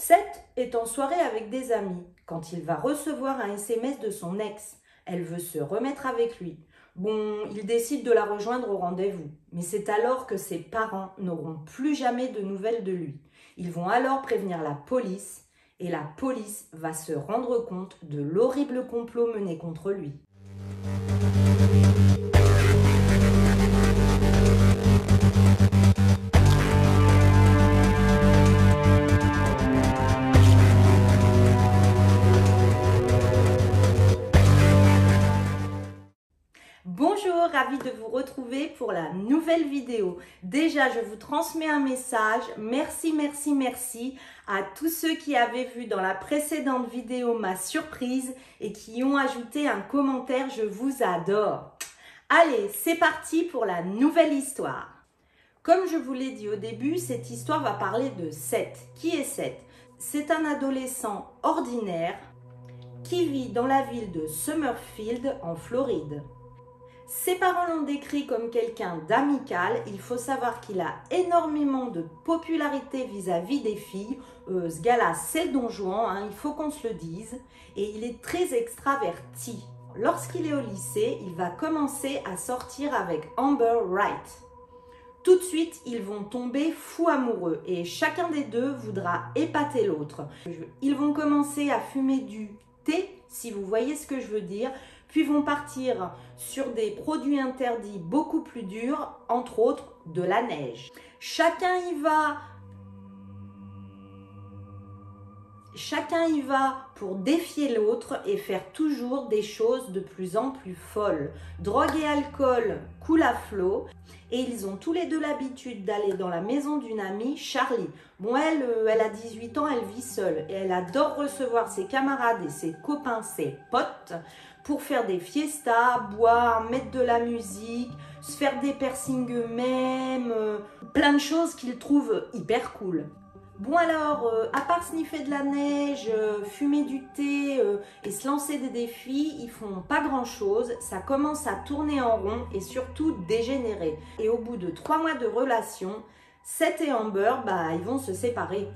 Seth est en soirée avec des amis quand il va recevoir un SMS de son ex. Elle veut se remettre avec lui. Bon, il décide de la rejoindre au rendez-vous, mais c'est alors que ses parents n'auront plus jamais de nouvelles de lui. Ils vont alors prévenir la police et la police va se rendre compte de l'horrible complot mené contre lui. De vous retrouver pour la nouvelle vidéo. Déjà, je vous transmets un message. Merci, merci, merci à tous ceux qui avaient vu dans la précédente vidéo ma surprise et qui ont ajouté un commentaire. Je vous adore. Allez, c'est parti pour la nouvelle histoire. Comme je vous l'ai dit au début, cette histoire va parler de Seth. Qui est Seth? C'est un adolescent ordinaire qui vit dans la ville de Summerfield en Floride. Ses parents l'ont décrit comme quelqu'un d'amical. Il faut savoir qu'il a énormément de popularité vis-à-vis des filles. Euh, ce gars-là, c'est don Juan, hein, il faut qu'on se le dise. Et il est très extraverti. Lorsqu'il est au lycée, il va commencer à sortir avec Amber Wright. Tout de suite, ils vont tomber fous amoureux et chacun des deux voudra épater l'autre. Ils vont commencer à fumer du thé, si vous voyez ce que je veux dire, puis vont partir sur des produits interdits beaucoup plus durs, entre autres de la neige. Chacun y va Chacun y va pour défier l'autre et faire toujours des choses de plus en plus folles. Drogue et alcool coulent à flot et ils ont tous les deux l'habitude d'aller dans la maison d'une amie, Charlie. Bon, elle, euh, elle a 18 ans, elle vit seule et elle adore recevoir ses camarades et ses copains, ses potes pour faire des fiestas, boire, mettre de la musique, se faire des piercings eux-mêmes, euh, plein de choses qu'ils trouvent hyper cool. Bon alors, euh, à part sniffer de la neige, euh, fumer du thé et se lancer des défis, ils font pas grand chose. Ça commence à tourner en rond et surtout dégénérer. Et au bout de trois mois de relation, Seth et Amber, bah, ils vont se séparer.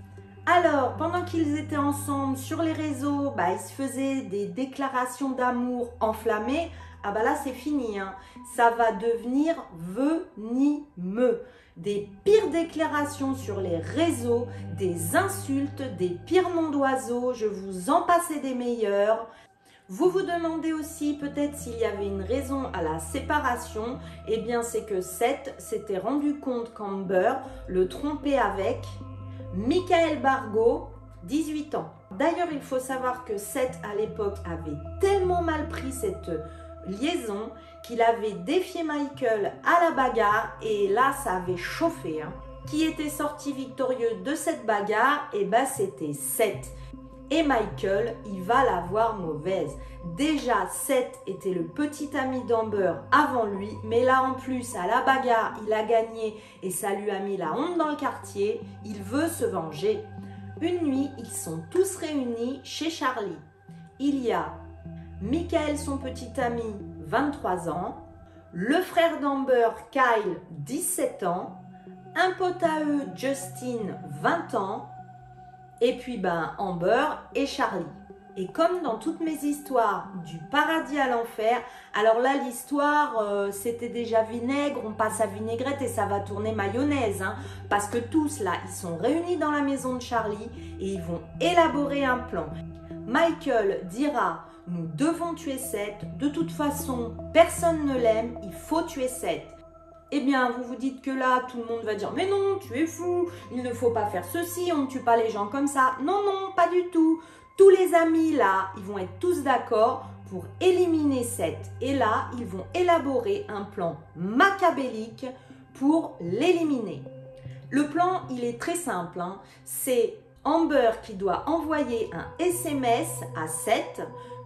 Alors, pendant qu'ils étaient ensemble sur les réseaux, bah, ils se faisaient des déclarations d'amour enflammées. Ah bah là, c'est fini. Hein. Ça va devenir venimeux. Des pires déclarations sur les réseaux, des insultes, des pires noms d'oiseaux. Je vous en passais des meilleurs. Vous vous demandez aussi peut-être s'il y avait une raison à la séparation. Eh bien, c'est que Seth s'était rendu compte qu'Amber le trompait avec Michael Bargo, 18 ans. D'ailleurs, il faut savoir que Seth, à l'époque, avait tellement mal pris cette liaison qu'il avait défié Michael à la bagarre et là, ça avait chauffé. Hein. Qui était sorti victorieux de cette bagarre? Et eh ben, c'était Seth. Et Michael, il va la voir mauvaise. Déjà, Seth était le petit ami d'Amber avant lui, mais là en plus, à la bagarre, il a gagné et ça lui a mis la honte dans le quartier. Il veut se venger. Une nuit, ils sont tous réunis chez Charlie. Il y a Michael, son petit ami, 23 ans, le frère d'Amber, Kyle, 17 ans, un pote à eux, Justin, 20 ans, et puis ben Amber et Charlie. Et comme dans toutes mes histoires du paradis à l'enfer, alors là l'histoire euh, c'était déjà vinaigre, on passe à vinaigrette et ça va tourner mayonnaise. Hein. parce que tous là, ils sont réunis dans la maison de Charlie et ils vont élaborer un plan. Michael dira, nous devons tuer Seth, de toute façon personne ne l'aime, il faut tuer Seth eh bien, vous vous dites que là, tout le monde va dire Mais non, tu es fou, il ne faut pas faire ceci, on ne tue pas les gens comme ça. Non, non, pas du tout. Tous les amis là, ils vont être tous d'accord pour éliminer Seth. Et là, ils vont élaborer un plan macabélique pour l'éliminer. Le plan, il est très simple. Hein. C'est Amber qui doit envoyer un SMS à Seth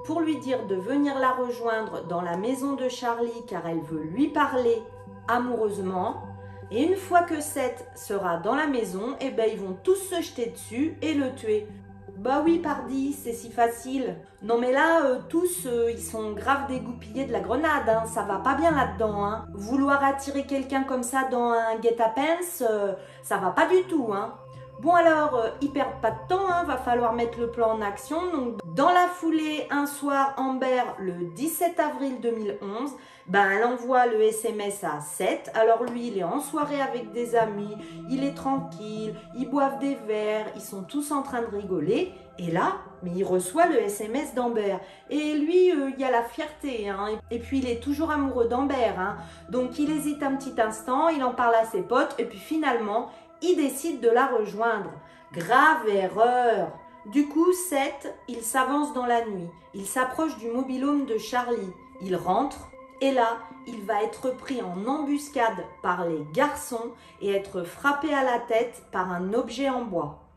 pour lui dire de venir la rejoindre dans la maison de Charlie car elle veut lui parler amoureusement. Et une fois que Seth sera dans la maison, eh ben, ils vont tous se jeter dessus et le tuer. Bah oui, pardi, c'est si facile. Non mais là, euh, tous, euh, ils sont grave dégoupillés de la grenade, hein. ça va pas bien là-dedans. Hein. Vouloir attirer quelqu'un comme ça dans un guet-apens, euh, ça va pas du tout. Hein. Bon alors, ils perdent pas de temps, va falloir mettre le plan en action. Donc, dans la foulée, un soir, Amber, le 17 avril 2011, ben, elle envoie le SMS à Seth. Alors lui, il est en soirée avec des amis, il est tranquille, ils boivent des verres, ils sont tous en train de rigoler. Et là, mais il reçoit le SMS d'Amber. Et lui, euh, il y a la fierté. Hein. Et puis, il est toujours amoureux d'Amber. Hein. Donc, il hésite un petit instant, il en parle à ses potes. Et puis, finalement, il décide de la rejoindre. Grave erreur. Du coup, Seth, il s'avance dans la nuit. Il s'approche du mobilhome de Charlie. Il rentre. Et là, il va être pris en embuscade par les garçons et être frappé à la tête par un objet en bois.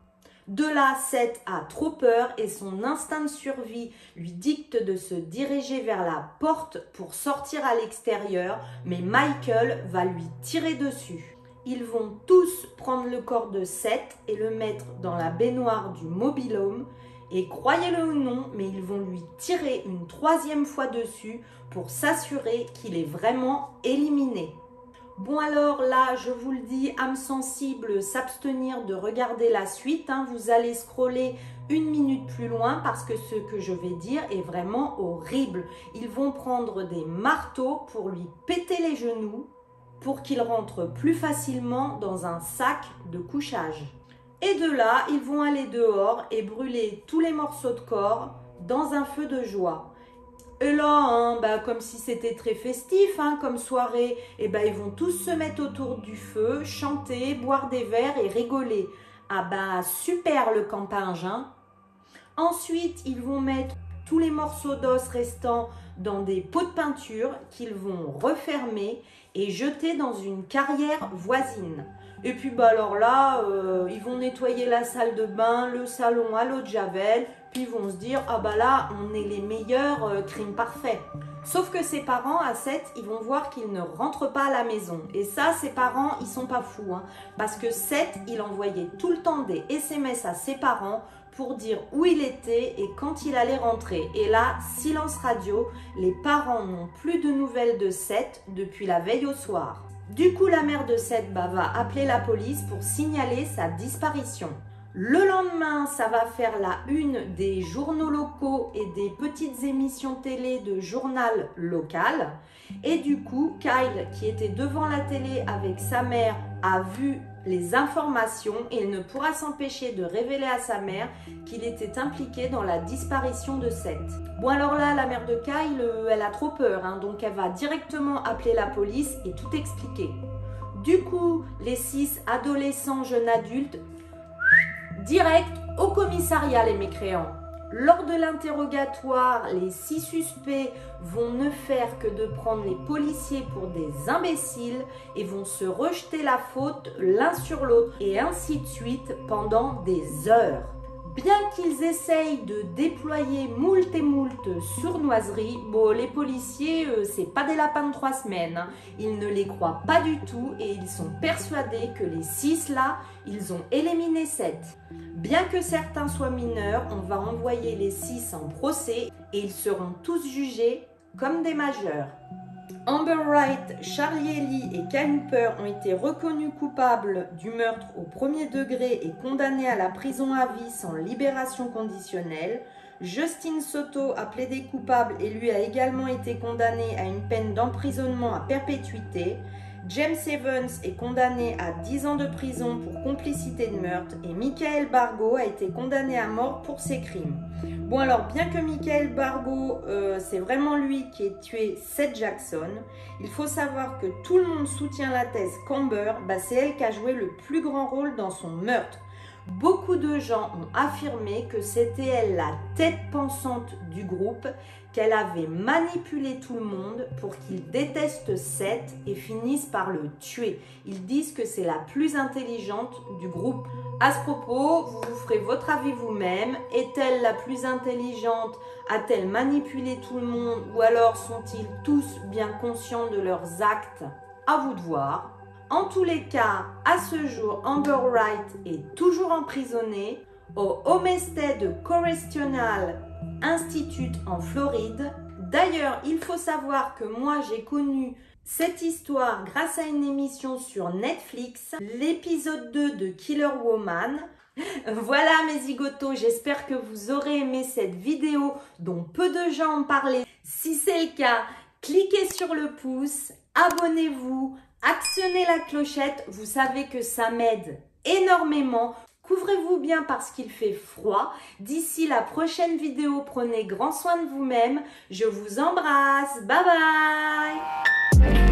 De là, Seth a trop peur et son instinct de survie lui dicte de se diriger vers la porte pour sortir à l'extérieur, mais Michael va lui tirer dessus. Ils vont tous prendre le corps de Seth et le mettre dans la baignoire du mobilhome. Et croyez-le ou non, mais ils vont lui tirer une troisième fois dessus pour s'assurer qu'il est vraiment éliminé. Bon alors là, je vous le dis, âme sensible, s'abstenir de regarder la suite. Hein. Vous allez scroller une minute plus loin parce que ce que je vais dire est vraiment horrible. Ils vont prendre des marteaux pour lui péter les genoux pour qu'il rentre plus facilement dans un sac de couchage. Et de là, ils vont aller dehors et brûler tous les morceaux de corps dans un feu de joie. Et là, hein, bah, comme si c'était très festif hein, comme soirée, et eh ben, ils vont tous se mettre autour du feu, chanter, boire des verres et rigoler. Ah bah super le campage. Hein. Ensuite, ils vont mettre tous les morceaux d'os restants dans des pots de peinture qu'ils vont refermer et jeter dans une carrière voisine. Et puis bah alors là, euh, ils vont nettoyer la salle de bain, le salon à l'eau de javel, puis ils vont se dire ah bah là on est les meilleurs euh, crimes parfaits. Sauf que ses parents à 7, ils vont voir qu'il ne rentre pas à la maison. Et ça, ses parents, ils sont pas fous. Hein, parce que 7, il envoyait tout le temps des SMS à ses parents pour dire où il était et quand il allait rentrer. Et là, silence radio, les parents n'ont plus de nouvelles de Seth depuis la veille au soir. Du coup, la mère de Seth bah, va appeler la police pour signaler sa disparition. Le lendemain, ça va faire la une des journaux locaux et des petites émissions télé de journal local. Et du coup, Kyle, qui était devant la télé avec sa mère, a vu les informations et il ne pourra s'empêcher de révéler à sa mère qu'il était impliqué dans la disparition de Seth. Bon alors là, la mère de Kyle, elle a trop peur, hein, donc elle va directement appeler la police et tout expliquer. Du coup, les six adolescents jeunes adultes direct au commissariat les mécréants. Lors de l'interrogatoire, les six suspects vont ne faire que de prendre les policiers pour des imbéciles et vont se rejeter la faute l'un sur l'autre et ainsi de suite pendant des heures. Bien qu'ils essayent de déployer moult et moult sournoiseries, bon, les policiers, euh, c'est pas des lapins de trois semaines. Hein. Ils ne les croient pas du tout et ils sont persuadés que les six là, ils ont éliminé sept. Bien que certains soient mineurs, on va envoyer les six en procès et ils seront tous jugés comme des majeurs. Amber Wright, Charlie Lee et Kyle Hooper ont été reconnus coupables du meurtre au premier degré et condamnés à la prison à vie sans libération conditionnelle. Justin Soto a plaidé coupable et lui a également été condamné à une peine d'emprisonnement à perpétuité. James Evans est condamné à 10 ans de prison pour complicité de meurtre et Michael Bargo a été condamné à mort pour ses crimes. Bon alors, bien que Michael Bargo, euh, c'est vraiment lui qui ait tué Seth Jackson, il faut savoir que tout le monde soutient la thèse qu'Amber, bah, c'est elle qui a joué le plus grand rôle dans son meurtre. Beaucoup de gens ont affirmé que c'était elle la tête pensante du groupe, qu'elle avait manipulé tout le monde pour qu'il déteste Seth et finisse par le tuer. Ils disent que c'est la plus intelligente du groupe. À ce propos, vous vous ferez votre avis vous-même. Est-elle la plus intelligente? A-t-elle manipulé tout le monde? Ou alors sont-ils tous bien conscients de leurs actes? À vous de voir. En tous les cas, à ce jour, Amber Wright est toujours emprisonnée au Homestead Correctional Institute en Floride. D'ailleurs, il faut savoir que moi, j'ai connu cette histoire grâce à une émission sur Netflix, l'épisode 2 de Killer Woman. Voilà mes zigotos, j'espère que vous aurez aimé cette vidéo dont peu de gens ont parlé. Si c'est le cas, cliquez sur le pouce, abonnez-vous, actionnez la clochette, vous savez que ça m'aide énormément. Couvrez-vous bien parce qu'il fait froid. D'ici la prochaine vidéo, prenez grand soin de vous-même. Je vous embrasse. Bye bye